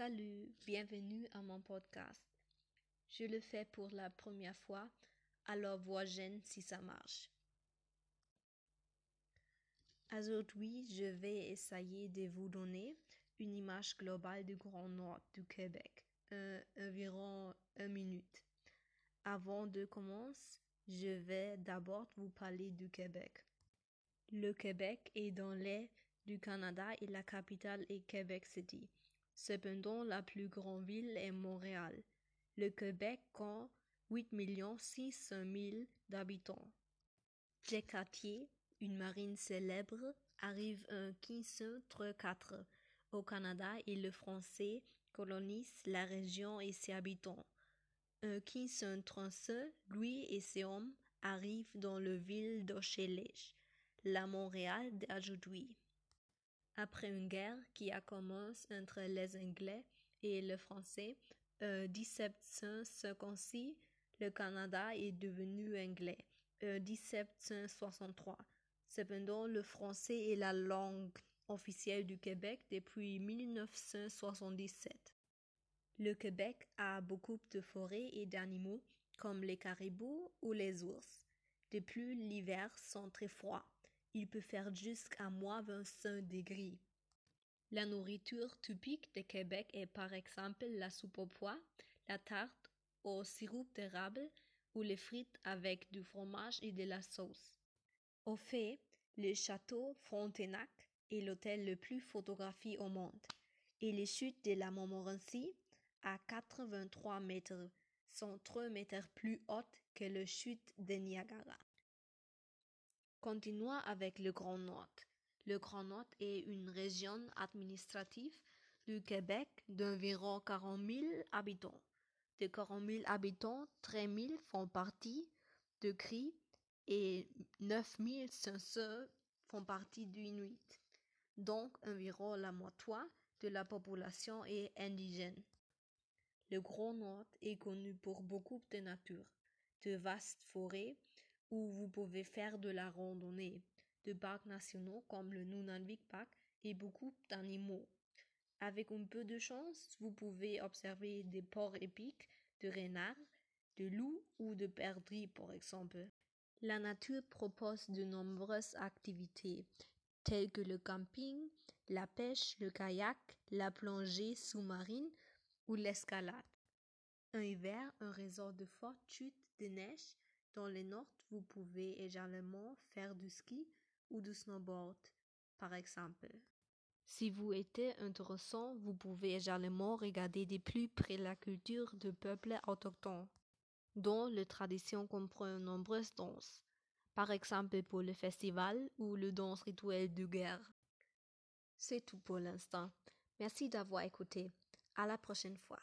Salut, bienvenue à mon podcast. Je le fais pour la première fois, alors vois-je si ça marche. Aujourd'hui, je vais essayer de vous donner une image globale du Grand Nord du Québec, environ une minute. Avant de commencer, je vais d'abord vous parler du Québec. Le Québec est dans l'est du Canada et la capitale est Québec City. Cependant, la plus grande ville est Montréal. Le Québec compte 8 600 000 d'habitants. Jacques Cartier, une marine célèbre, arrive en 1534 au Canada et le français colonise la région et ses habitants. En 1535, lui et ses hommes arrivent dans la ville d'Auchelèche, la Montréal d'aujourd'hui. Après une guerre qui a commencé entre les Anglais et les Français en 1756, le Canada est devenu anglais. En 1763. Cependant, le français est la langue officielle du Québec depuis 1977. Le Québec a beaucoup de forêts et d'animaux comme les caribous ou les ours. De plus, l'hiver sont très froids il peut faire jusqu'à moins 25 degrés. La nourriture typique de Québec est par exemple la soupe au pois, la tarte au sirop d'érable ou les frites avec du fromage et de la sauce. Au fait, le château Frontenac est l'hôtel le plus photographié au monde et les chutes de la Montmorency, à 83 mètres, sont 3 mètres plus hautes que les chutes de Niagara. Continuons avec le Grand Nord. Le Grand Nord est une région administrative du Québec d'environ 40 000 habitants. De 40 000 habitants, 13 000 font partie de Cri et 9 500 font partie du. Donc environ la moitié de la population est indigène. Le Grand Nord est connu pour beaucoup de nature, de vastes forêts, où vous pouvez faire de la randonnée, de parcs nationaux comme le Nunavik Park et beaucoup d'animaux. Avec un peu de chance, vous pouvez observer des porcs épiques, de renards, de loups ou de perdrix par exemple. La nature propose de nombreuses activités telles que le camping, la pêche, le kayak, la plongée sous-marine ou l'escalade. En hiver, un réseau de fortes chutes de neige dans le nord, vous pouvez également faire du ski ou du snowboard, par exemple. Si vous êtes intéressant, vous pouvez également regarder de plus près la culture de peuples autochtones, dont les traditions comprennent nombreuses danses, par exemple pour le festival ou le danse rituel de guerre. C'est tout pour l'instant. Merci d'avoir écouté. À la prochaine fois.